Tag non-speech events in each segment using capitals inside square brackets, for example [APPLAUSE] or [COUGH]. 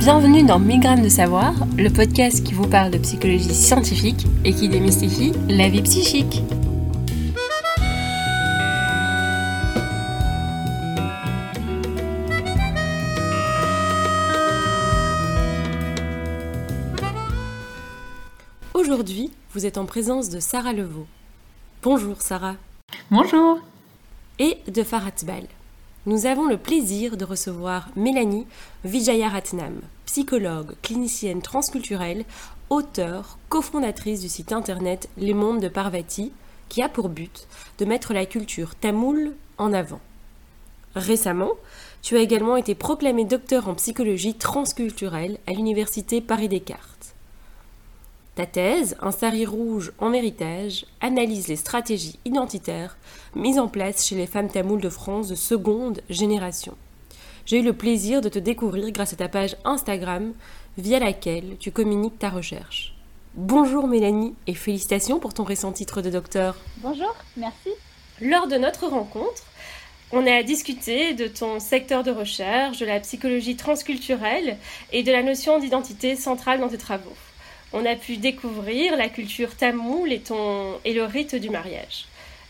Bienvenue dans Migraine de savoir, le podcast qui vous parle de psychologie scientifique et qui démystifie la vie psychique. Aujourd'hui, vous êtes en présence de Sarah Levaux. Bonjour Sarah. Bonjour. Et de Farhat Bal. Nous avons le plaisir de recevoir Mélanie Vijayaratnam, psychologue, clinicienne transculturelle, auteure, cofondatrice du site internet Les Mondes de Parvati, qui a pour but de mettre la culture tamoule en avant. Récemment, tu as également été proclamée docteur en psychologie transculturelle à l'université Paris-Descartes. Ta thèse, Un sari rouge en héritage, analyse les stratégies identitaires mises en place chez les femmes tamoules de France de seconde génération. J'ai eu le plaisir de te découvrir grâce à ta page Instagram via laquelle tu communiques ta recherche. Bonjour Mélanie et félicitations pour ton récent titre de docteur. Bonjour, merci. Lors de notre rencontre, on a discuté de ton secteur de recherche, de la psychologie transculturelle et de la notion d'identité centrale dans tes travaux on a pu découvrir la culture tamoule et, le rite du mariage.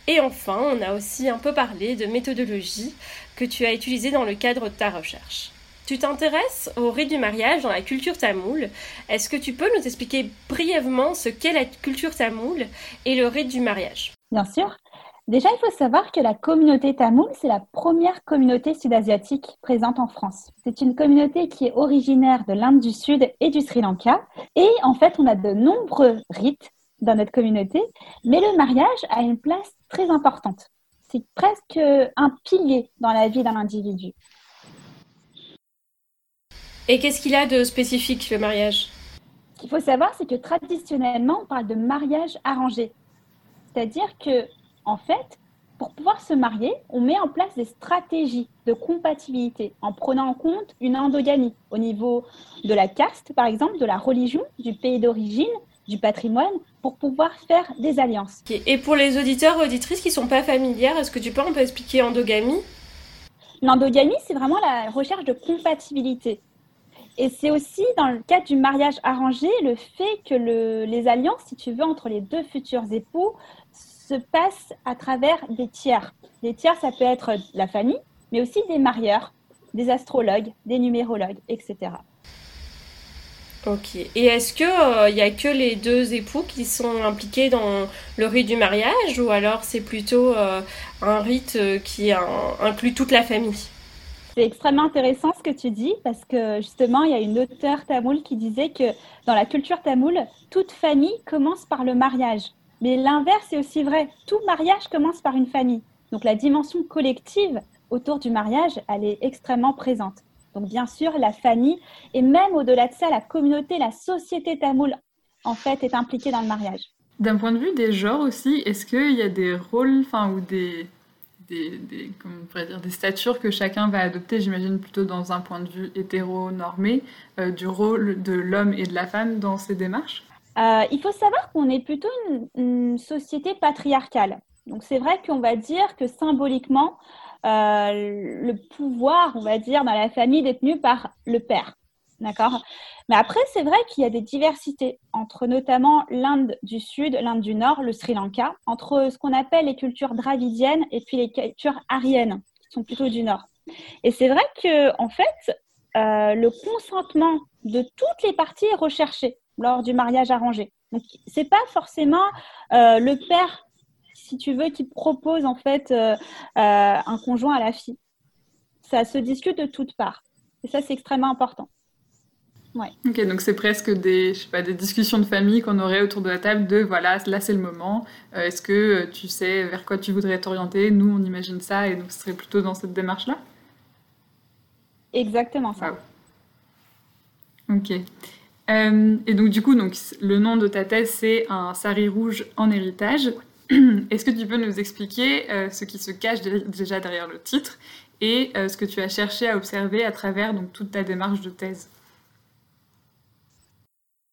Et enfin, on a aussi un peu parlé de méthodologie que tu as utilisée dans le cadre de ta recherche. Tu t'intéresses au rite du mariage dans la culture tamoule. Est-ce que tu peux nous expliquer brièvement ce qu'est la culture tamoule et le rite du mariage? Bien sûr. Déjà, il faut savoir que la communauté tamoule, c'est la première communauté sud-asiatique présente en France. C'est une communauté qui est originaire de l'Inde du Sud et du Sri Lanka. Et en fait, on a de nombreux rites dans notre communauté, mais le mariage a une place très importante. C'est presque un pilier dans la vie d'un individu. Et qu'est-ce qu'il a de spécifique, le mariage? Ce qu'il faut savoir, c'est que traditionnellement, on parle de mariage arrangé. C'est-à-dire que en fait, pour pouvoir se marier, on met en place des stratégies de compatibilité en prenant en compte une endogamie au niveau de la caste, par exemple, de la religion, du pays d'origine, du patrimoine, pour pouvoir faire des alliances. Et pour les auditeurs et auditrices qui ne sont pas familières, est-ce que tu peux un peu expliquer endogamie? L'endogamie, c'est vraiment la recherche de compatibilité. Et c'est aussi dans le cadre du mariage arrangé le fait que les alliances, si tu veux, entre les deux futurs époux se passe à travers des tiers. Les tiers, ça peut être la famille, mais aussi des marieurs, des astrologues, des numérologues, etc. Ok. Et est-ce qu'il il euh, n'y a que les deux époux qui sont impliqués dans le rite du mariage ou alors c'est plutôt euh, un rite euh, qui inclut toute la famille? C'est extrêmement intéressant ce que tu dis parce que justement, il y a une auteure tamoule qui disait que dans la culture tamoule, toute famille commence par le mariage. Mais l'inverse est aussi vrai. Tout mariage commence par une famille. Donc la dimension collective autour du mariage, elle est extrêmement présente. Donc bien sûr, la famille et même au-delà de ça, la communauté, la société tamoule, en fait, est impliquée dans le mariage. D'un point de vue des genres aussi, est-ce qu'il y a des rôles enfin, ou des, des, des, dire, des statures que chacun va adopter, j'imagine plutôt dans un point de vue hétéronormé, euh, du rôle de l'homme et de la femme dans ces démarches? Euh, il faut savoir qu'on est plutôt une, société patriarcale. Donc c'est vrai qu'on va dire que symboliquement, euh, le pouvoir, on va dire, dans la famille détenu par le père. D'accord? Mais après, c'est vrai qu'il y a des diversités entre notamment l'Inde du Sud, l'Inde du Nord, le Sri Lanka, entre ce qu'on appelle les cultures dravidiennes et puis les cultures ariennes, qui sont plutôt du Nord. Et c'est vrai que, en fait, euh, le consentement de toutes les parties est recherché lors du mariage arrangé. Donc, c'est pas forcément euh, le père, si tu veux, qui propose en fait euh, euh, un conjoint à la fille. Ça se discute de toutes parts. Et ça, c'est extrêmement important. Ouais. Ok, donc c'est presque des, je sais pas, des discussions de famille qu'on aurait autour de la table de voilà, là c'est le moment. Est-ce que tu sais vers quoi tu voudrais t'orienter? Nous, on imagine ça et donc ce serait plutôt dans cette démarche-là? Exactement ça. Ok. Euh, et donc du coup, donc, le nom de ta thèse, c'est un sari rouge en héritage. [CLEARS THROAT] Est-ce que tu peux nous expliquer euh, ce qui se cache déjà derrière le titre et euh, ce que tu as cherché à observer à travers donc, toute ta démarche de thèse?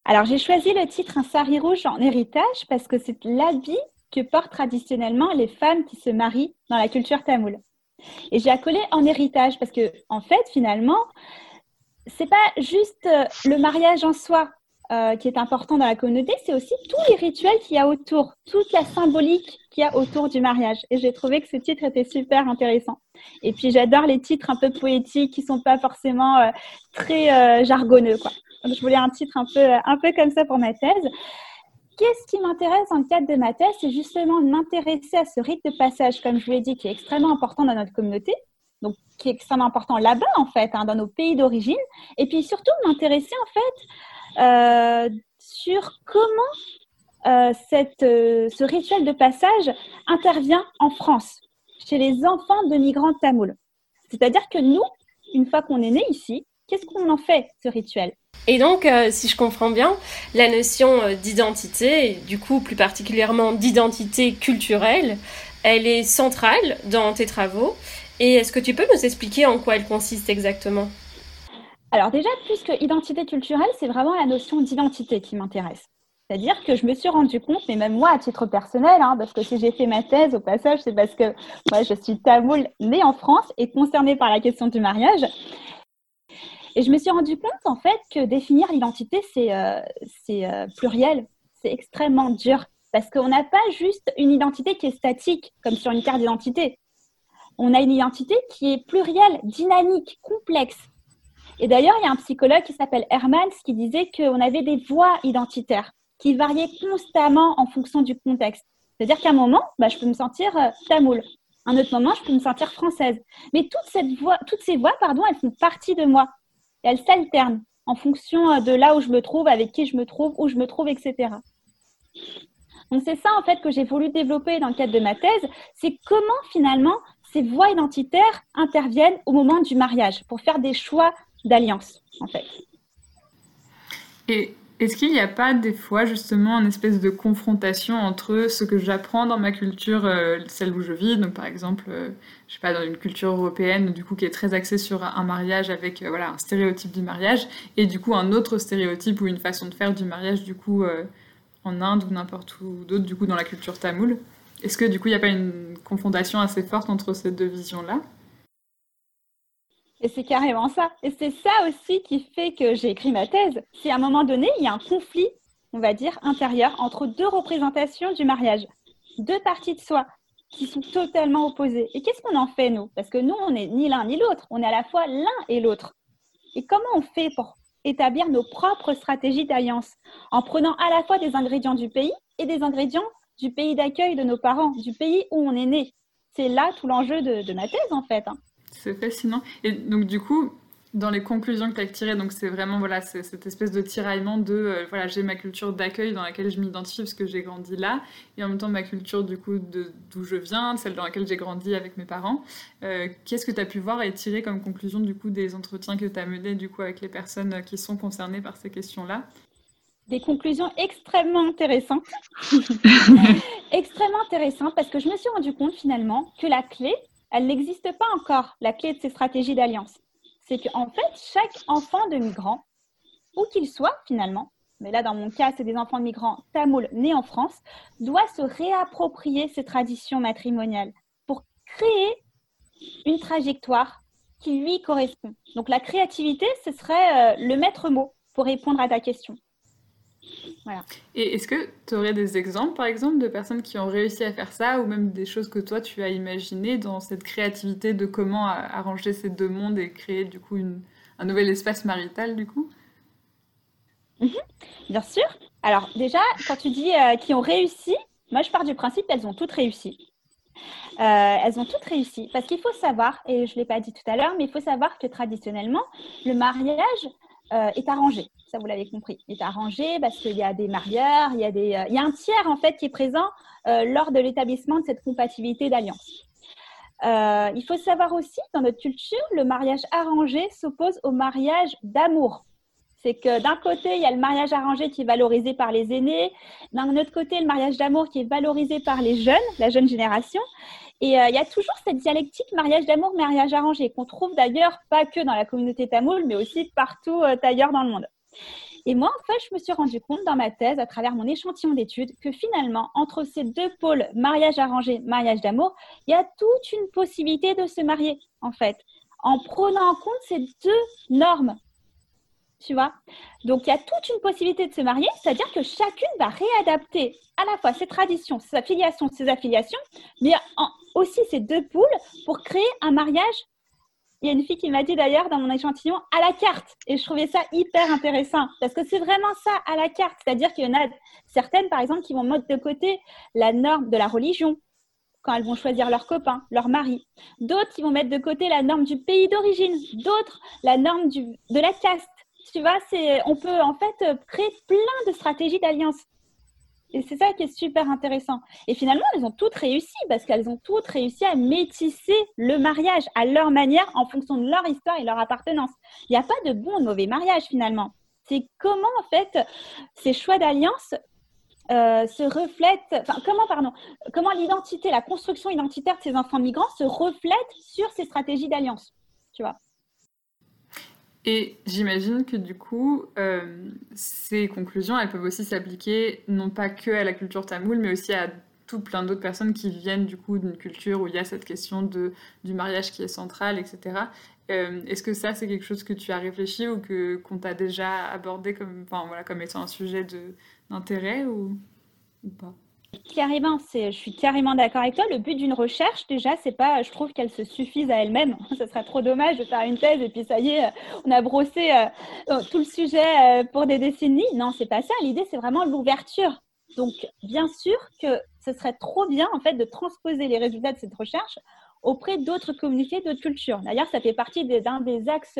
Alors j'ai choisi le titre Un sari rouge en héritage parce que c'est l'habit que portent traditionnellement les femmes qui se marient dans la culture tamoule. Et j'ai accolé en héritage parce que, en fait, finalement, c'est pas juste euh, le mariage en soi euh, qui est important dans la communauté, c'est aussi tous les rituels qu'il y a autour, toute la symbolique qu'il y a autour du mariage. Et j'ai trouvé que ce titre était super intéressant. Et puis j'adore les titres un peu poétiques qui sont pas forcément euh, très jargonneux. Donc je voulais un titre un peu, un peu comme ça pour ma thèse. Qu'est-ce qui m'intéresse dans le cadre de ma thèse? C'est justement de m'intéresser à ce rite de passage, comme je vous l'ai dit, qui est extrêmement important dans notre communauté, donc qui est extrêmement important là-bas en fait, hein, dans nos pays d'origine, et puis surtout m'intéresser en fait euh, sur comment euh, euh, ce rituel de passage intervient en France, chez les enfants de migrants tamouls. C'est-à-dire que nous, une fois qu'on est né ici, qu'est-ce qu'on en fait, ce rituel? Et donc, si je comprends bien, la notion d'identité, du coup plus particulièrement d'identité culturelle, elle est centrale dans tes travaux. Et est-ce que tu peux nous expliquer en quoi elle consiste exactement? Alors déjà, plus que identité culturelle, c'est vraiment la notion d'identité qui m'intéresse. C'est-à-dire que je me suis rendu compte, mais même moi à titre personnel, hein, parce que si j'ai fait ma thèse au passage, c'est parce que moi je suis tamoule née en France et concernée par la question du mariage. Et je me suis rendu compte en fait que définir l'identité, c'est euh, euh, pluriel, c'est extrêmement dur. Parce qu'on n'a pas juste une identité qui est statique, comme sur une carte d'identité on a une identité qui est plurielle, dynamique, complexe. Et d'ailleurs, il y a un psychologue qui s'appelle Hermans qui disait qu'on avait des voix identitaires qui variaient constamment en fonction du contexte. C'est-à-dire qu'à un moment, bah, je peux me sentir euh, tamoul. À un autre moment, je peux me sentir française. Mais toutes, ces voix, pardon, elles font partie de moi. elles s'alternent en fonction euh, de là où je me trouve, avec qui je me trouve, où je me trouve, etc. Donc c'est ça en fait que j'ai voulu développer dans le cadre de ma thèse, c'est comment finalement ces voix identitaires interviennent au moment du mariage pour faire des choix d'alliance, en fait. Et est-ce qu'il n'y a pas des fois justement une espèce de confrontation entre ce que j'apprends dans ma culture, euh, celle où je vis, donc par exemple, euh, je sais pas, dans une culture européenne, du coup, qui est très axée sur un mariage avec euh, voilà un stéréotype du mariage, et du coup un autre stéréotype ou une façon de faire du mariage, du coup, en Inde ou n'importe où d'autre, du coup, dans la culture tamoule? Est-ce que du coup, il n'y a pas une confrontation assez forte entre ces deux visions-là? Et c'est carrément ça. Et c'est ça aussi qui fait que j'ai écrit ma thèse. Si à un moment donné, il y a un conflit, on va dire, intérieur entre deux représentations du mariage, deux parties de soi qui sont totalement opposées. Et qu'est-ce qu'on en fait, nous? Parce que nous, on n'est ni l'un ni l'autre. On est à la fois l'un et l'autre. Et comment on fait pour établir nos propres stratégies d'alliance? En prenant à la fois des ingrédients du pays et des ingrédients du pays d'accueil de nos parents, du pays où on est né. C'est là tout l'enjeu de, ma thèse, en fait. Hein. C'est fascinant. Et donc, du coup, dans les conclusions que tu as tirées, c'est vraiment voilà, cette espèce de tiraillement de euh, voilà, j'ai ma culture d'accueil dans laquelle je m'identifie parce que j'ai grandi là, et en même temps ma culture du coup d'où je viens, celle dans laquelle j'ai grandi avec mes parents. Euh, qu'est-ce que tu as pu voir et tirer comme conclusion du coup des entretiens que tu as menés du coup avec les personnes qui sont concernées par ces questions-là? Des conclusions extrêmement intéressantes. [LAUGHS] extrêmement intéressantes parce que je me suis rendu compte finalement que la clé, elle n'existe pas encore, la clé de ces stratégies d'alliance. C'est qu'en fait, chaque enfant de migrant, où qu'il soit finalement, mais là dans mon cas, c'est des enfants de migrants tamouls nés en France, doit se réapproprier ces traditions matrimoniales pour créer une trajectoire qui lui correspond. Donc la créativité, ce serait euh, le maître mot pour répondre à ta question. Et est-ce que tu aurais des exemples, par exemple, de personnes qui ont réussi à faire ça, ou même des choses que toi, tu as imaginées dans cette créativité de comment arranger ces deux mondes et créer, du coup, un nouvel espace marital, du coup? Mhm. Bien sûr. Alors, déjà, quand tu dis euh, qui ont réussi, moi, je pars du principe qu'elles ont toutes réussi. Euh, elles ont toutes réussi. Parce qu'il faut savoir, et je ne l'ai pas dit tout à l'heure, mais il faut savoir que traditionnellement, le mariage euh, est arrangé ça vous l'avez compris, est arrangé parce qu'il y a des marieurs, il y a, des, euh, il y a un tiers en fait qui est présent euh, lors de l'établissement de cette compatibilité d'alliance. Il faut savoir aussi, dans notre culture, le mariage arrangé s'oppose au mariage d'amour. C'est que d'un côté, il y a le mariage arrangé qui est valorisé par les aînés, d'un autre côté, le mariage d'amour qui est valorisé par les jeunes, la jeune génération. Et il y a toujours cette dialectique mariage d'amour, mariage arrangé, qu'on trouve d'ailleurs pas que dans la communauté tamoule, mais aussi partout ailleurs dans le monde. Et moi, en fait, je me suis rendu compte dans ma thèse, à travers mon échantillon d'études, que finalement, entre ces deux pôles, mariage arrangé, mariage d'amour, il y a toute une possibilité de se marier, en fait, en prenant en compte ces deux normes tu vois? Donc, il y a toute une possibilité de se marier, c'est-à-dire que chacune va réadapter à la fois ses traditions, ses affiliations, ses affiliations, mais aussi ses deux poules pour créer un mariage. Il y a une fille qui m'a dit d'ailleurs dans mon échantillon à la carte, et je trouvais ça hyper intéressant parce que c'est vraiment ça à la carte, c'est-à-dire qu'il y en a certaines, par exemple, qui vont mettre de côté la norme de la religion, quand elles vont choisir leur copain, leur mari. D'autres qui vont mettre de côté la norme du pays d'origine. D'autres, la norme du, de la caste. Tu vois, on peut en fait créer plein de stratégies d'alliance. Et c'est ça qui est super intéressant. Et finalement, elles ont toutes réussi parce qu'elles ont toutes réussi à métisser le mariage à leur manière en fonction de leur histoire et leur appartenance. Il n'y a pas de bon ou de mauvais mariage finalement. C'est comment en fait ces choix d'alliance euh, se reflète, enfin, comment, pardon, comment l'identité, la construction identitaire de ces enfants migrants se reflète sur ces stratégies d'alliance, tu vois. Et j'imagine que du coup, euh, ces conclusions, elles peuvent aussi s'appliquer non pas que à la culture tamoule, mais aussi à tout plein d'autres personnes qui viennent du coup d'une culture où il y a cette question du mariage qui est centrale, etc. Euh, est-ce que ça, c'est quelque chose que tu as réfléchi ou qu'on t'a déjà abordé comme, enfin, voilà, comme étant un sujet d'intérêt ou pas? Carrément, je suis carrément d'accord avec toi. Le but d'une recherche, déjà, c'est pas, je trouve qu'elle se suffise à elle-même. [LAUGHS] Ce serait trop dommage de faire une thèse et puis ça y est, on a brossé euh, tout le sujet euh, pour des décennies. Non, c'est pas ça. L'idée, c'est vraiment l'ouverture. Donc, bien sûr que ce serait trop bien, en fait, de transposer les résultats de cette recherche auprès d'autres communautés, d'autres cultures. D'ailleurs, ça fait partie d'un des axes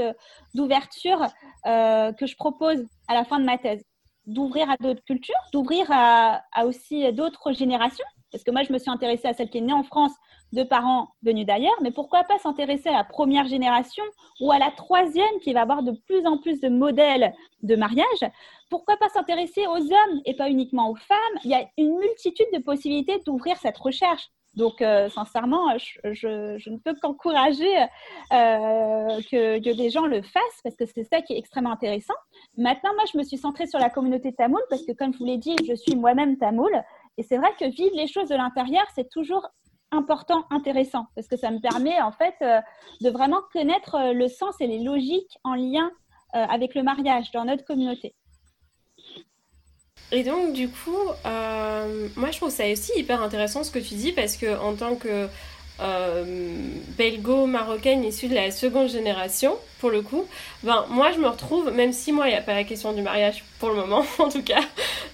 d'ouverture euh, que je propose à la fin de ma thèse d'ouvrir à d'autres cultures, d'ouvrir à, aussi d'autres générations. Parce que moi, je me suis intéressée à celle qui est née en France de parents venus d'ailleurs, mais pourquoi pas s'intéresser à la première génération ou à la troisième qui va avoir de plus en plus de modèles de mariage? Pourquoi pas s'intéresser aux hommes et pas uniquement aux femmes? Il y a une multitude de possibilités d'ouvrir cette recherche. Donc, euh, sincèrement, je, ne peux qu'encourager euh, que, que, des gens le fassent parce que c'est ça qui est extrêmement intéressant. Maintenant, moi, je me suis centrée sur la communauté tamoule parce que, comme je vous l'ai dit, je suis moi-même tamoule. Et c'est vrai que vivre les choses de l'intérieur, c'est toujours important, intéressant, parce que ça me permet en fait euh, de vraiment connaître le sens et les logiques en lien avec le mariage dans notre communauté. Et donc, du coup, euh, moi je trouve ça aussi hyper intéressant ce que tu dis parce que en tant que belgo-marocaine issue de la seconde génération, pour le coup, ben moi je me retrouve, même si moi il n'y a pas la question du mariage pour le moment [LAUGHS] en tout cas,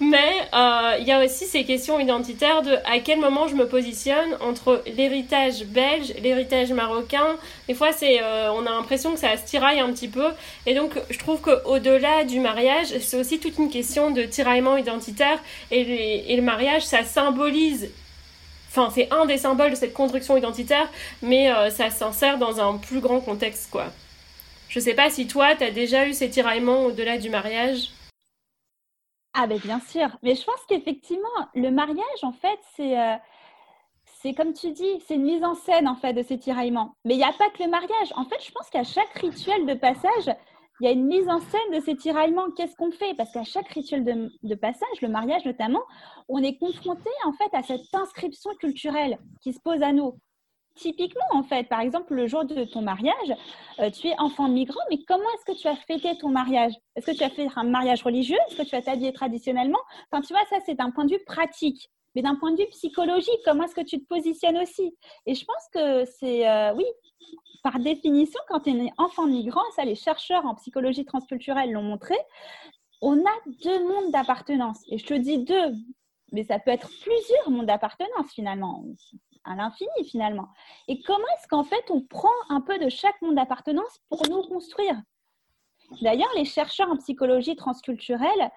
mais euh, il y a aussi ces questions identitaires de à quel moment je me positionne entre l'héritage belge, l'héritage marocain. Des fois euh, on a l'impression que ça se tiraille un petit peu, et donc je trouve qu'au-delà du mariage, c'est aussi toute une question de tiraillement identitaire, et le mariage ça symbolise Enfin, c'est un des symboles de cette construction identitaire, mais euh, ça s'insère dans un plus grand contexte, quoi. Je sais pas si toi, tu as déjà eu ces tiraillements au-delà du mariage. Ah ben bien sûr, mais je pense qu'effectivement, le mariage, en fait, c'est... Euh, c'est comme tu dis, c'est une mise en scène en fait de ces tiraillements. Mais il n'y a pas que le mariage. En fait, je pense qu'à chaque rituel de passage, il y a une mise en scène de ces tiraillements. Qu'est-ce qu'on fait? Parce qu'à chaque rituel de, passage, le mariage notamment, on est confronté en fait à cette inscription culturelle qui se pose à nous. Typiquement, en fait, par exemple, le jour de ton mariage, euh, tu es enfant migrant, mais comment est-ce que tu as fêté ton mariage? Est-ce que tu as fait un mariage religieux? Est-ce que tu as t'habillé traditionnellement? Tu vois, ça, c'est d'un point de vue pratique. Mais d'un point de vue psychologique, comment est-ce que tu te positionnes aussi? Et je pense que c'est, euh, oui, par définition, quand tu es enfant migrant, ça les chercheurs en psychologie transculturelle l'ont montré, on a deux mondes d'appartenance. Et je te dis deux, mais ça peut être plusieurs mondes d'appartenance finalement, à l'infini finalement. Et comment est-ce qu'en fait on prend un peu de chaque monde d'appartenance pour nous construire? D'ailleurs, les chercheurs en psychologie transculturelle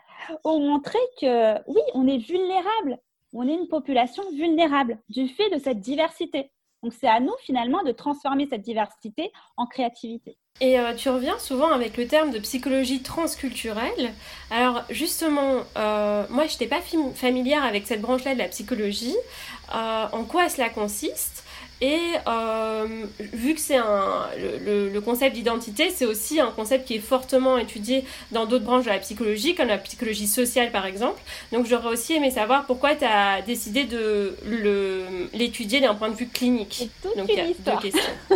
ont montré que oui, on est vulnérable, on est une population vulnérable du fait de cette diversité. Donc c'est à nous finalement de transformer cette diversité en créativité. Et euh, tu reviens souvent avec le terme de psychologie transculturelle. Alors justement, euh, moi je n'étais pas familière avec cette branche-là de la psychologie. Euh, en quoi cela consiste? Et euh, vu que c'est un le, le concept d'identité, c'est aussi un concept qui est fortement étudié dans d'autres branches de la psychologie, comme la psychologie sociale par exemple. Donc j'aurais aussi aimé savoir pourquoi tu as décidé de l'étudier d'un point de vue clinique. C'est toute Donc, une histoire. [LAUGHS]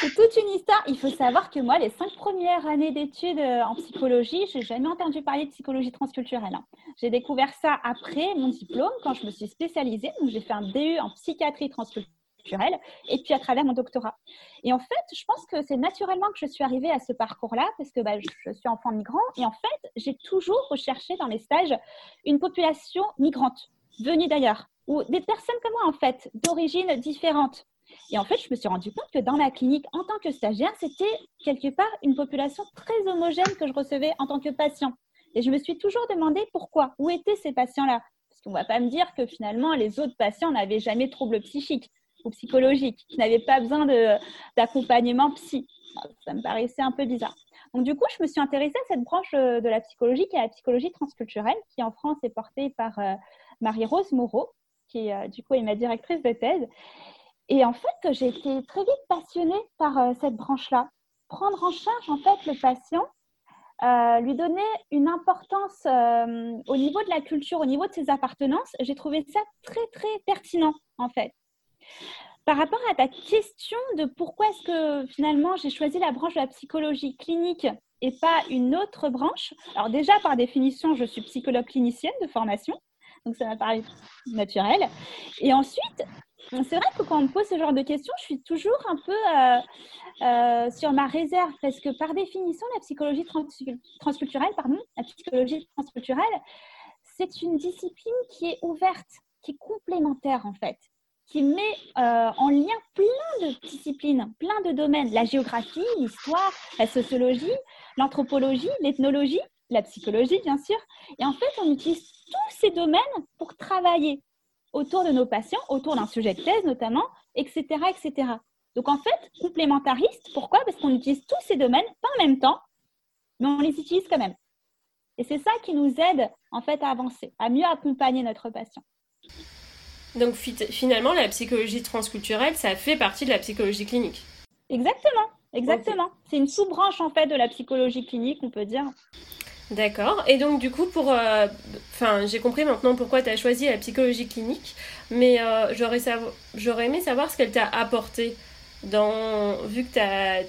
c'est toute une histoire. Il faut savoir que moi, les cinq premières années d'études euh, en psychologie, j'ai jamais entendu parler de psychologie transculturelle. Hein. J'ai découvert ça après mon diplôme, quand je me suis spécialisée. Donc j'ai fait un DU en psychiatrie transculturelle et puis à travers mon doctorat. Et en fait, je pense que c'est naturellement que je suis arrivée à ce parcours-là, parce que bah, je suis enfant migrant, et en fait, j'ai toujours recherché dans les stages une population migrante, venue d'ailleurs, ou des personnes comme moi, en fait, d'origine différente. Et en fait, je me suis rendu compte que dans ma clinique, en tant que stagiaire, c'était quelque part une population très homogène que je recevais en tant que patient. Et je me suis toujours demandé pourquoi, où étaient ces patients-là? Parce qu'on ne va pas me dire que finalement, les autres patients n'avaient jamais de troubles psychiques ou psychologiques, qui n'avaient pas besoin d'accompagnement psy. Ça me paraissait un peu bizarre. Donc, du coup, je me suis intéressée à cette branche euh, de la psychologie qui est la psychologie transculturelle, qui en France est portée par euh, Marie-Rose Moreau, qui euh, du coup est ma directrice de thèse. Et en fait, j'ai été très vite passionnée par cette branche-là. Prendre en charge en fait le patient, lui donner une importance au niveau de la culture, au niveau de ses appartenances, j'ai trouvé ça très très pertinent en fait. Par rapport à ta question de pourquoi est-ce que finalement j'ai choisi la branche de la psychologie clinique et pas une autre branche, alors déjà par définition, je suis psychologue clinicienne de formation, donc ça m'a paru naturel. Et ensuite, c'est vrai que quand on me pose ce genre de questions, je suis toujours un peu euh, euh, sur ma réserve parce que par définition, la psychologie transculturelle, pardon, la psychologie transculturelle, c'est une discipline qui est ouverte, qui est complémentaire en fait qui met euh, en lien plein de disciplines, plein de domaines, la géographie, l'histoire, la sociologie, l'anthropologie, l'ethnologie, la psychologie, bien sûr. Et en fait, on utilise tous ces domaines pour travailler autour de nos patients, autour d'un sujet de thèse notamment, etc., etc. Donc en fait, complémentariste, pourquoi? Parce qu'on utilise tous ces domaines, pas en même temps, mais on les utilise quand même. Et c'est ça qui nous aide en fait à avancer, à mieux accompagner notre patient. Donc finalement, la psychologie transculturelle, ça fait partie de la psychologie clinique. Exactement, exactement. C'est une sous-branche en fait de la psychologie clinique, on peut dire. D'accord. Et donc du coup, pour, euh, enfin, j'ai compris maintenant pourquoi tu as choisi la psychologie clinique, mais euh, j'aurais, aimé savoir ce qu'elle t'a apporté dans, vu que tu as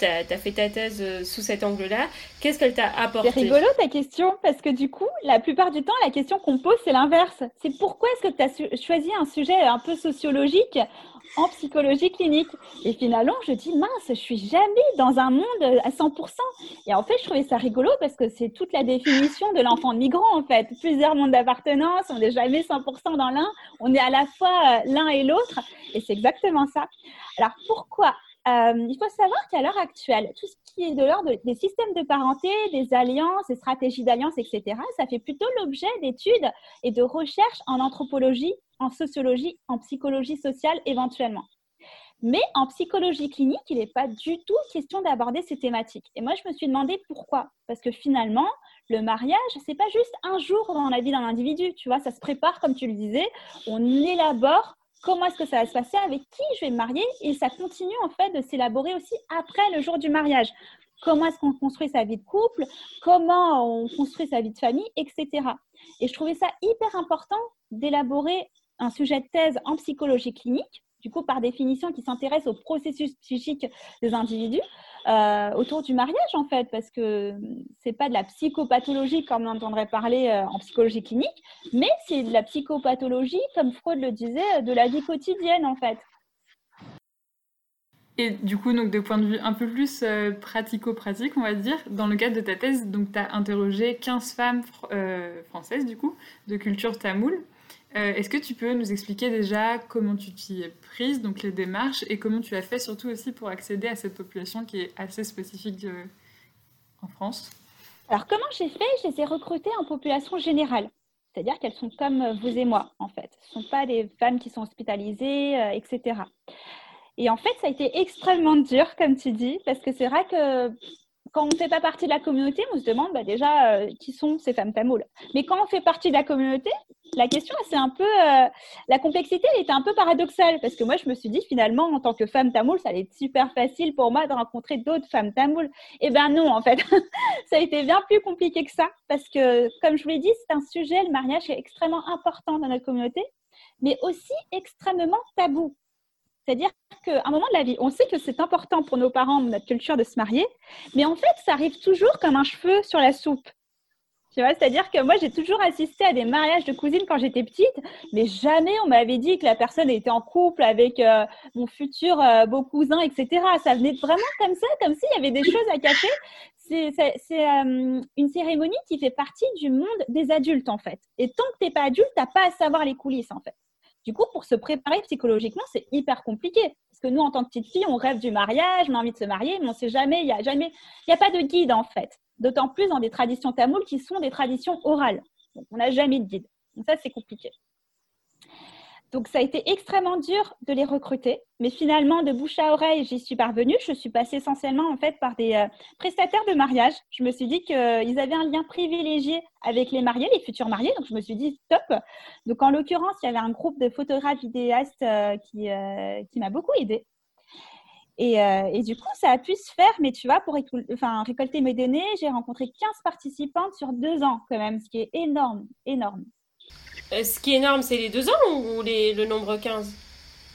tu as, fait ta thèse euh, sous cet angle-là. Qu'est-ce qu'elle t'a apporté C'est rigolo ta question, parce que du coup, la plupart du temps, la question qu'on pose, c'est l'inverse. C'est pourquoi est-ce que tu as choisi un sujet un peu sociologique en psychologie clinique? Et finalement, je dis, mince, je suis jamais dans un monde à 100%. Et en fait, je trouvais ça rigolo parce que c'est toute la définition de l'enfant migrant, en fait. Plusieurs mondes d'appartenance, on n'est jamais 100% dans l'un, on est à la fois euh, l'un et l'autre. Et c'est exactement ça. Alors, pourquoi euh, il faut savoir qu'à l'heure actuelle, tout ce qui est de l'ordre des systèmes de parenté, des alliances, des stratégies d'alliance, etc., ça fait plutôt l'objet d'études et de recherches en anthropologie, en sociologie, en psychologie sociale éventuellement. Mais en psychologie clinique, il n'est pas du tout question d'aborder ces thématiques. Et moi, je me suis demandé pourquoi. Parce que finalement, le mariage, c'est pas juste un jour dans la vie d'un individu, tu vois, ça se prépare, comme tu le disais, on élabore comment est-ce que ça va se passer, avec qui je vais me marier, et ça continue en fait de s'élaborer aussi après le jour du mariage. Comment est-ce qu'on construit sa vie de couple, comment on construit sa vie de famille, etc. Et je trouvais ça hyper important d'élaborer un sujet de thèse en psychologie clinique du coup, par définition, qui s'intéresse au processus psychique des individus euh, autour du mariage, en fait, parce que c'est pas de la psychopathologie comme on entendrait parler euh, en psychologie clinique, mais c'est de la psychopathologie, comme Freud le disait, de la vie quotidienne, en fait. Et du coup, donc, de point de vue un peu plus euh, pratico-pratique, on va dire, dans le cadre de ta thèse, tu as interrogé 15 femmes françaises, du coup, de culture tamoule. Euh, est-ce que tu peux nous expliquer déjà comment tu t'y es prise, donc les démarches, et comment tu as fait surtout aussi pour accéder à cette population qui est assez spécifique euh, en France? Alors comment j'ai fait? Je les ai recrutées en population générale. C'est-à-dire qu'elles sont comme vous et moi, en fait. Ce ne sont pas des femmes qui sont hospitalisées, euh, etc. Et en fait, ça a été extrêmement dur, comme tu dis, parce que c'est vrai que quand on ne fait pas partie de la communauté, on se demande bah, déjà qui sont ces femmes tamoules. Mais quand on fait partie de la communauté, la question, c'est un peu. Euh, la complexité, elle était un peu paradoxale parce que moi, je me suis dit finalement, en tant que femme tamoule, ça allait être super facile pour moi de rencontrer d'autres femmes tamoules. Eh ben non, en fait, [LAUGHS] ça a été bien plus compliqué que ça parce que, comme je vous l'ai dit, c'est un sujet, le mariage est extrêmement important dans notre communauté, mais aussi extrêmement tabou. C'est-à-dire qu'à un moment de la vie, on sait que c'est important pour nos parents, notre culture, de se marier, mais en fait, ça arrive toujours comme un cheveu sur la soupe. Tu vois, c'est-à-dire que moi, j'ai toujours assisté à des mariages de cousines quand j'étais petite, mais jamais on m'avait dit que la personne était en couple avec euh, mon futur euh, beau cousin, etc. Ça venait vraiment comme ça, comme s'il y avait des choses à cacher. C'est euh, une cérémonie qui fait partie du monde des adultes, en fait. Et tant que tu n'es pas adulte, tu n'as pas à savoir les coulisses, en fait. Du coup, pour se préparer psychologiquement, c'est hyper compliqué. Parce que nous, en tant que petite fille, on rêve du mariage, on a envie de se marier, mais on ne sait jamais, il n'y a jamais, il n'y a pas de guide, en fait d'autant plus dans des traditions tamoules qui sont des traditions orales. on n'a jamais de guide. Donc ça, c'est compliqué. Donc ça a été extrêmement dur de les recruter, mais finalement de bouche à oreille, j'y suis parvenue. Je suis passée essentiellement en fait par des euh, prestataires de mariage. Je me suis dit qu'ils avaient un lien privilégié avec les mariés, les futurs mariés. Donc je me suis dit top. Donc en l'occurrence, il y avait un groupe de photographes vidéastes euh, qui, euh, qui m'a beaucoup aidée. Euh, et, du coup, ça a pu se faire, mais tu vois, pour récolter mes données, j'ai rencontré 15 participantes sur deux ans quand même, ce qui est énorme, énorme. Euh, ce qui est énorme, c'est les deux ans ou le nombre 15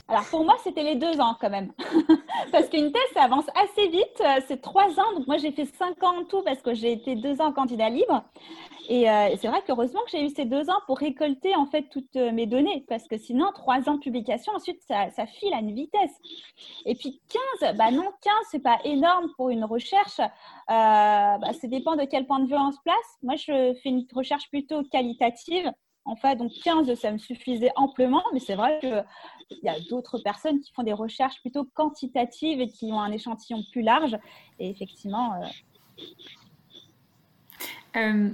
alors pour moi, c'était les deux ans quand même. [LAUGHS] parce qu'une thèse, ça avance assez vite. Euh, c'est trois ans. Donc moi, j'ai fait cinq ans en tout parce que j'ai été deux ans candidat libre. Euh, et, c'est vrai qu'heureusement que j'ai eu ces deux ans pour récolter en fait toutes mes données. Parce que sinon, trois ans de publication, ensuite, ça, file à une vitesse. Et puis 15, bah non, 15, c'est pas énorme pour une recherche. bah, ça dépend de quel point de vue on se place. Moi, je fais une recherche plutôt qualitative. En fait, donc 15, ça me suffisait amplement, mais c'est vrai qu'il y a d'autres personnes qui font des recherches plutôt quantitatives et qui ont un échantillon plus large. Et effectivement. Euh, euh,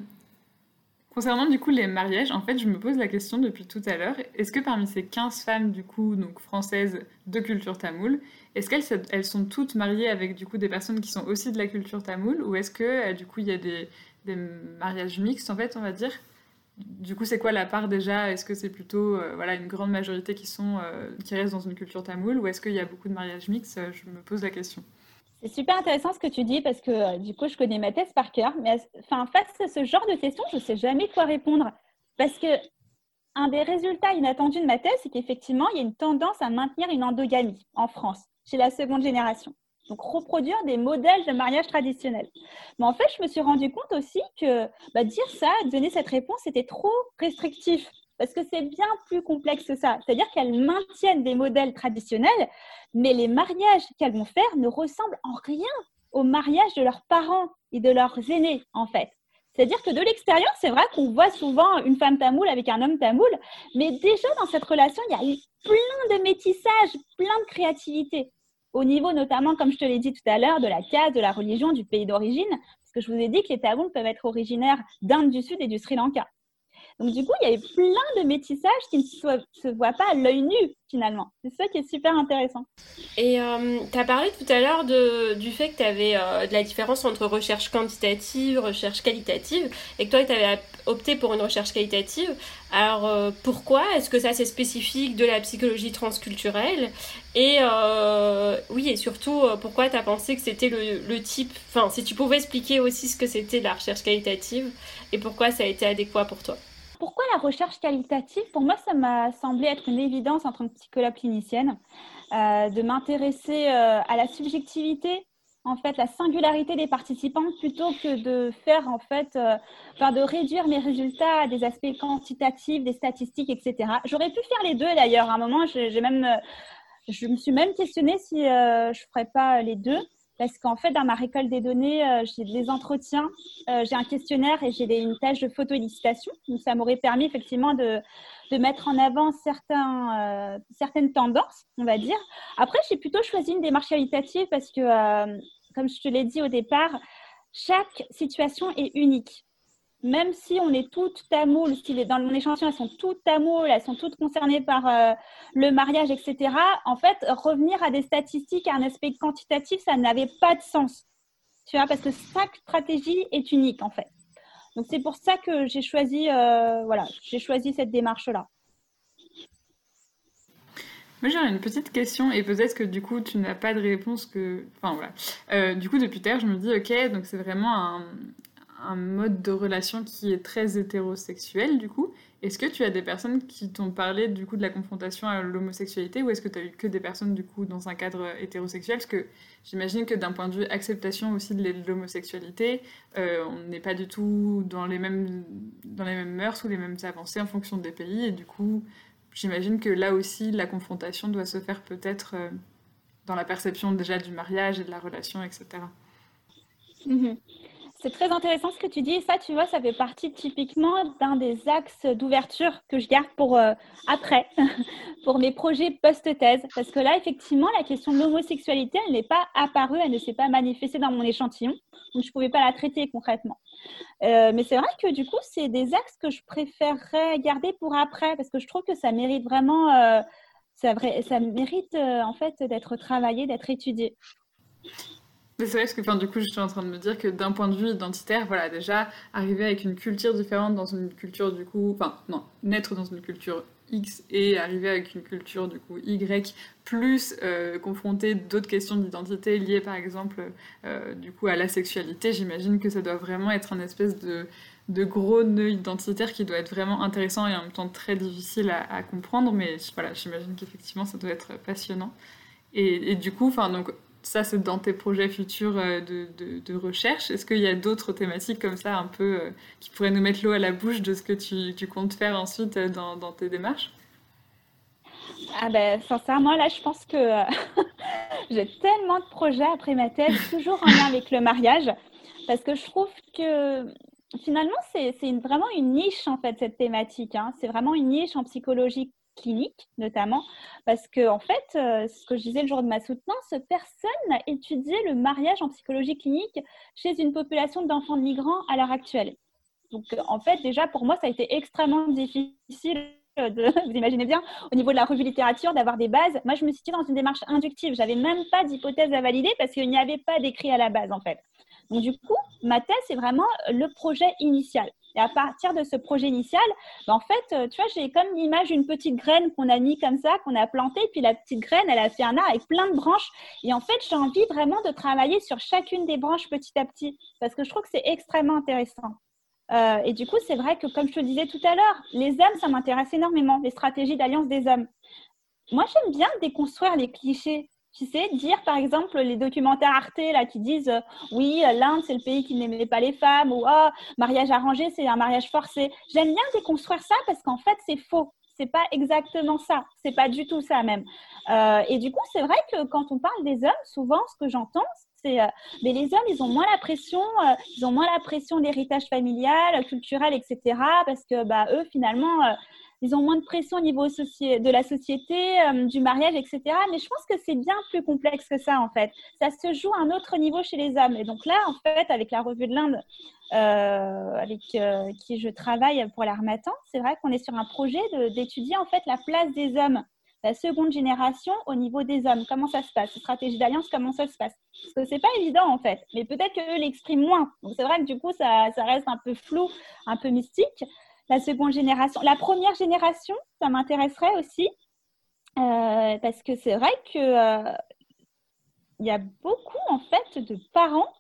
concernant du coup les mariages, en fait, je me pose la question depuis tout à l'heure est-ce que parmi ces 15 femmes du coup françaises de culture tamoule, est-ce qu'elles elles sont toutes mariées avec du coup des personnes qui sont aussi de la culture tamoule? Ou est-ce que euh, du coup il y a des, des mariages mixtes en fait, on va dire? Du coup, c'est quoi la part déjà? Est-ce que c'est plutôt euh, voilà, une grande majorité qui, sont, euh, qui restent dans une culture tamoule ou est-ce qu'il y a beaucoup de mariages mixtes? Je me pose la question. C'est super intéressant ce que tu dis parce que euh, du coup, je connais ma thèse par cœur. Mais enfin, face à ce genre de questions, je ne sais jamais quoi répondre. Parce que un des résultats inattendus de ma thèse, c'est qu'effectivement, il y a une tendance à maintenir une endogamie en France, chez la seconde génération. Donc, reproduire des modèles de mariage traditionnels. Mais en fait, je me suis rendu compte aussi que bah, dire ça, donner cette réponse, c'était trop restrictif. Parce que c'est bien plus complexe que ça. C'est-à-dire qu'elles maintiennent des modèles traditionnels, mais les mariages qu'elles vont faire ne ressemblent en rien au mariage de leurs parents et de leurs aînés, en fait. C'est-à-dire que de l'extérieur, c'est vrai qu'on voit souvent une femme tamoule avec un homme tamoule, mais déjà dans cette relation, il y a plein de métissage, plein de créativité au niveau notamment, comme je te l'ai dit tout à l'heure, de la case, de la religion, du pays d'origine, parce que je vous ai dit que les Tamouls peuvent être originaires d'Inde du Sud et du Sri Lanka. Donc du coup, il y avait plein de métissages qui ne se, voient pas à l'œil nu finalement. C'est ça qui est super intéressant. Et euh, tu as parlé tout à l'heure du fait que tu avais euh, de la différence entre recherche quantitative, recherche qualitative, et que toi, tu avais opté pour une recherche qualitative. Alors euh, pourquoi Est-ce que ça c'est spécifique de la psychologie transculturelle? Et oui, et surtout, pourquoi tu as pensé que c'était le, le type... Enfin, si tu pouvais expliquer aussi ce que c'était la recherche qualitative et pourquoi ça a été adéquat pour toi? Pourquoi la recherche qualitative Pour moi, ça m'a semblé être une évidence en tant que psychologue clinicienne, euh, de m'intéresser euh, à la subjectivité, en fait, la singularité des participants, plutôt que de faire, en fait, euh, de réduire mes résultats à des aspects quantitatifs, des statistiques, etc. J'aurais pu faire les deux d'ailleurs. À un moment, j'ai même, je me suis même questionnée si je ne ferais pas les deux parce qu'en fait, dans ma récolte des données, euh, j'ai des entretiens, euh, j'ai un questionnaire et j'ai une tâche de photo-élicitation. Donc, ça m'aurait permis effectivement de, mettre en avant euh, certaines tendances, on va dire. Après, j'ai plutôt choisi une démarche qualitative parce que, comme je te l'ai dit au départ, chaque situation est unique même si on est toutes tamoules, si dans mon échantillon, elles sont toutes tamoules, elles sont toutes concernées par euh, le mariage, etc., en fait, revenir à des statistiques, à un aspect quantitatif, ça n'avait pas de sens. Tu vois, parce que chaque stratégie est unique, en fait. Donc c'est pour ça que j'ai choisi, voilà, j'ai choisi cette démarche-là. Moi, j'aurais une petite question, et peut-être que du coup, tu n'as pas de réponse que. Enfin, voilà. Euh, du coup, depuis tard, je me dis, ok, donc c'est vraiment un, un, mode de relation qui est très hétérosexuel, du coup. Est-ce que tu as des personnes qui t'ont parlé, du coup, de la confrontation à l'homosexualité, ou est-ce que tu as eu que des personnes, du coup, dans un cadre hétérosexuel? Parce que j'imagine que d'un point de vue acceptation aussi de l'homosexualité, euh, on n'est pas du tout dans les, mêmes, dans les mêmes mœurs ou les mêmes avancées en fonction des pays, et du coup j'imagine que là aussi, la confrontation doit se faire peut-être euh, dans la perception déjà du mariage et de la relation, etc. C'est très intéressant ce que tu dis. Ça, tu vois, ça fait partie typiquement d'un des axes d'ouverture que je garde pour euh, après, [LAUGHS] pour mes projets post-thèse. Parce que là, effectivement, la question de l'homosexualité, elle n'est pas apparue, elle ne s'est pas manifestée dans mon échantillon. Donc, je ne pouvais pas la traiter concrètement. Euh, mais c'est vrai que du coup, c'est des axes que je préférerais garder pour après. Parce que je trouve que ça mérite vraiment. Euh, ça, ça, mérite en fait d'être travaillé, d'être étudié. C'est vrai, parce que du coup, je suis en train de me dire que d'un point de vue identitaire, voilà, déjà, arriver avec une culture différente dans une culture, du coup, enfin, non, naître dans une culture X et arriver avec une culture, du coup, Y, plus euh, confronter d'autres questions d'identité liées, par exemple, euh, du coup, à la sexualité, j'imagine que ça doit vraiment être un espèce de, gros nœud identitaire qui doit être vraiment intéressant et en même temps très difficile à, comprendre, mais voilà, j'imagine qu'effectivement, ça doit être passionnant. Et du coup, enfin, donc, ça, c'est dans tes projets futurs euh, de, de, recherche. Est-ce qu'il y a d'autres thématiques comme ça, un peu, euh, qui pourraient nous mettre l'eau à la bouche de ce que tu, tu comptes faire ensuite euh, dans, dans, tes démarches? Ah ben, sincèrement, là, je pense que [LAUGHS] j'ai tellement de projets après ma thèse, toujours en lien avec le mariage, parce que je trouve que finalement, c'est vraiment une niche, en fait, cette thématique. Hein. C'est vraiment une niche en psychologie clinique notamment, parce que en fait, euh, ce que je disais le jour de ma soutenance, personne n'a étudié le mariage en psychologie clinique chez une population d'enfants migrants à l'heure actuelle. Donc en fait, déjà pour moi, ça a été extrêmement difficile de, [LAUGHS] vous imaginez bien, au niveau de la revue littérature, d'avoir des bases. Moi, je me suis dans une démarche inductive. J'avais même pas d'hypothèse à valider parce qu'il n'y avait pas d'écrit à la base, en fait. Donc, du coup, ma thèse, c'est vraiment le projet initial. Et à partir de ce projet initial, ben, en fait, euh, tu vois, j'ai comme l'image d'une petite graine qu'on a mis comme ça, qu'on a plantée, puis la petite graine, elle a fait un arbre avec plein de branches. Et en fait, j'ai envie vraiment de travailler sur chacune des branches petit à petit, parce que je trouve que c'est extrêmement intéressant. Euh, et du coup, c'est vrai que, comme je te le disais tout à l'heure, les hommes, ça m'intéresse énormément, les stratégies d'alliance des hommes. Moi, j'aime bien déconstruire les clichés. Tu sais, dire par exemple les documentaires Arte là, qui disent euh, oui, l'Inde c'est le pays qui n'aimait pas les femmes ou oh, mariage arrangé c'est un mariage forcé. J'aime bien déconstruire ça parce qu'en fait c'est faux. C'est pas exactement ça. C'est pas du tout ça même. Euh, et du coup, c'est vrai que quand on parle des hommes, souvent ce que j'entends, c'est euh, mais les hommes ils ont moins la pression, ils ont moins la pression d'héritage familial, culturel, etc. Parce que bah eux finalement ils ont moins de pression au niveau de la société, euh, du mariage, etc. Mais je pense que c'est bien plus complexe que ça, en fait. Ça se joue à un autre niveau chez les hommes. Et donc là, en fait, avec la revue de l'Inde, euh, avec euh, qui je travaille pour l'Armatan, c'est vrai qu'on est sur un projet d'étudier, en fait, la place des hommes la seconde génération au niveau des hommes. Comment ça se passe? Stratégie d'alliance, comment ça se passe? Parce que c'est pas évident en fait, mais peut-être qu'eux l'expriment moins. Donc c'est vrai que du coup, ça, ça, reste un peu flou, un peu mystique la seconde génération. La première génération, ça m'intéresserait aussi, euh, parce que c'est vrai que euh, il y a beaucoup en fait de parents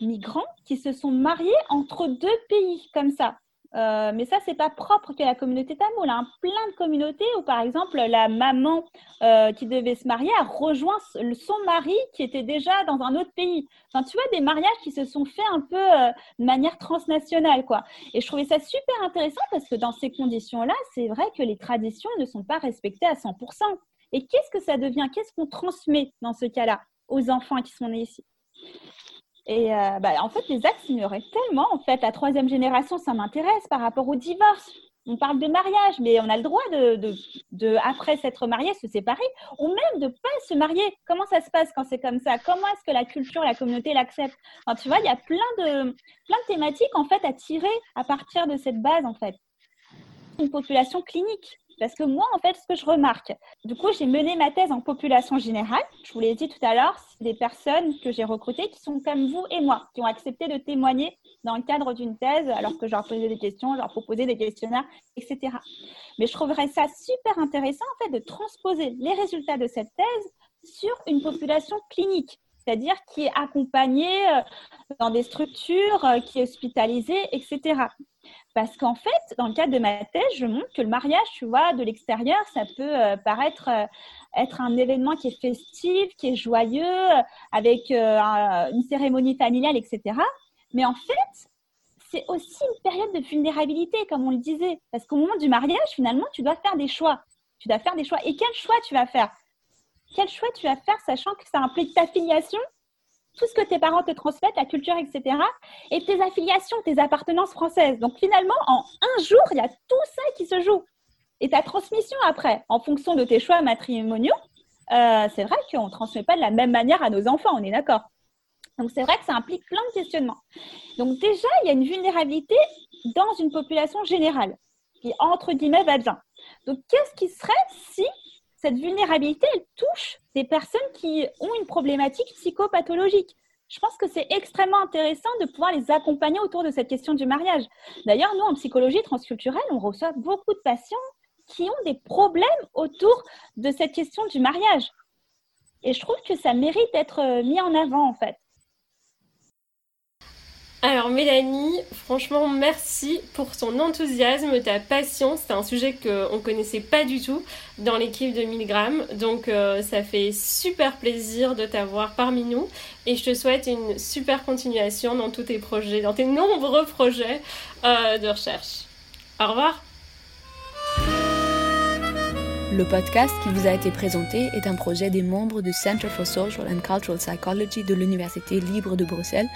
migrants qui se sont mariés entre deux pays comme ça. Euh, mais ça, c'est pas propre qu'à la communauté tamoule. Hein. Plein de communautés où, par exemple, la maman euh, qui devait se marier a rejoint son mari qui était déjà dans un autre pays. Enfin, tu vois, des mariages qui se sont faits un peu euh, de manière transnationale, quoi. Et je trouvais ça super intéressant parce que dans ces conditions-là, c'est vrai que les traditions ne sont pas respectées à 100%. Et qu'est-ce que ça devient? Qu'est-ce qu'on transmet dans ce cas-là aux enfants qui sont nés ici? Et euh, bah, en fait, les axes ignoraient tellement. En fait, la troisième génération, ça m'intéresse par rapport au divorce. On parle de mariage, mais on a le droit de, de, de après s'être marié, se séparer, ou même de pas se marier. Comment ça se passe quand c'est comme ça? Comment est-ce que la culture, la communauté l'accepte? Tu vois, il y a plein de, plein de thématiques en fait à tirer à partir de cette base en fait. Une population clinique. Parce que moi, en fait, ce que je remarque, du coup, j'ai mené ma thèse en population générale. Je vous l'ai dit tout à l'heure, c'est des personnes que j'ai recrutées qui sont comme vous et moi, qui ont accepté de témoigner dans le cadre d'une thèse, alors que je leur posais des questions, je leur proposais des questionnaires, etc. Mais je trouverais ça super intéressant en fait de transposer les résultats de cette thèse sur une population clinique, c'est-à-dire qui est accompagnée euh, dans des structures, euh, qui est hospitalisée, etc. Parce qu'en fait, dans le cadre de ma thèse, je montre que le mariage, tu vois, de l'extérieur, ça peut euh, paraître être un événement qui est festif, qui est joyeux, avec une cérémonie familiale, etc. Mais en fait, c'est aussi une période de vulnérabilité, comme on le disait. Parce qu'au moment du mariage, finalement, tu dois faire des choix. Tu dois faire des choix. Et quel choix tu vas faire? Quel choix tu vas faire, sachant que ça implique ta filiation, tout ce que tes parents te transmettent, la culture, etc. Et tes affiliations, tes appartenances françaises. Donc finalement, en un jour, il y a tout ça qui se joue. Et ta transmission après, en fonction de tes choix matrimoniaux, euh, c'est vrai qu'on ne transmet pas de la même manière à nos enfants, on est d'accord. Donc c'est vrai que ça implique plein de questionnements. Donc déjà, il y a une vulnérabilité dans une population générale qui, entre guillemets, va bien. Donc qu'est-ce qui serait si cette vulnérabilité elle touche des personnes qui ont une problématique psychopathologique je pense que c'est extrêmement intéressant de pouvoir les accompagner autour de cette question du mariage. D'ailleurs, nous, en psychologie transculturelle, on reçoit beaucoup de patients qui ont des problèmes autour de cette question du mariage. Et je trouve que ça mérite d'être euh, mis en avant, en fait. Alors Mélanie, franchement merci pour ton enthousiasme, ta passion. C'est un sujet qu'on ne connaissait pas du tout dans l'équipe de 1000 grammes. Donc euh, ça fait super plaisir de t'avoir parmi nous. Et je te souhaite une super continuation dans tous tes projets, dans tes nombreux projets euh, de recherche. Au revoir. Le podcast qui vous a été présenté est un projet des membres du Center for Social and Cultural Psychology de l'Université libre de Bruxelles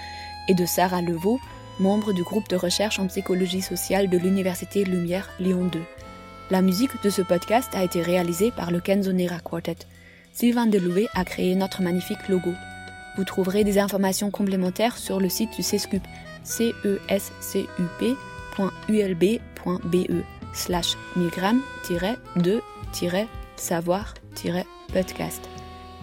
et de Sarah Levaux, membre du groupe de recherche en psychologie sociale de l'Université Lumière Lyon 2. La musique de ce podcast a été réalisée par le Kenzonera Quartet. Sylvain Deloué a créé notre magnifique logo. Vous trouverez des informations complémentaires sur le site du CESCUP, cescup.ulb.be slash migram-de-savoir-podcast.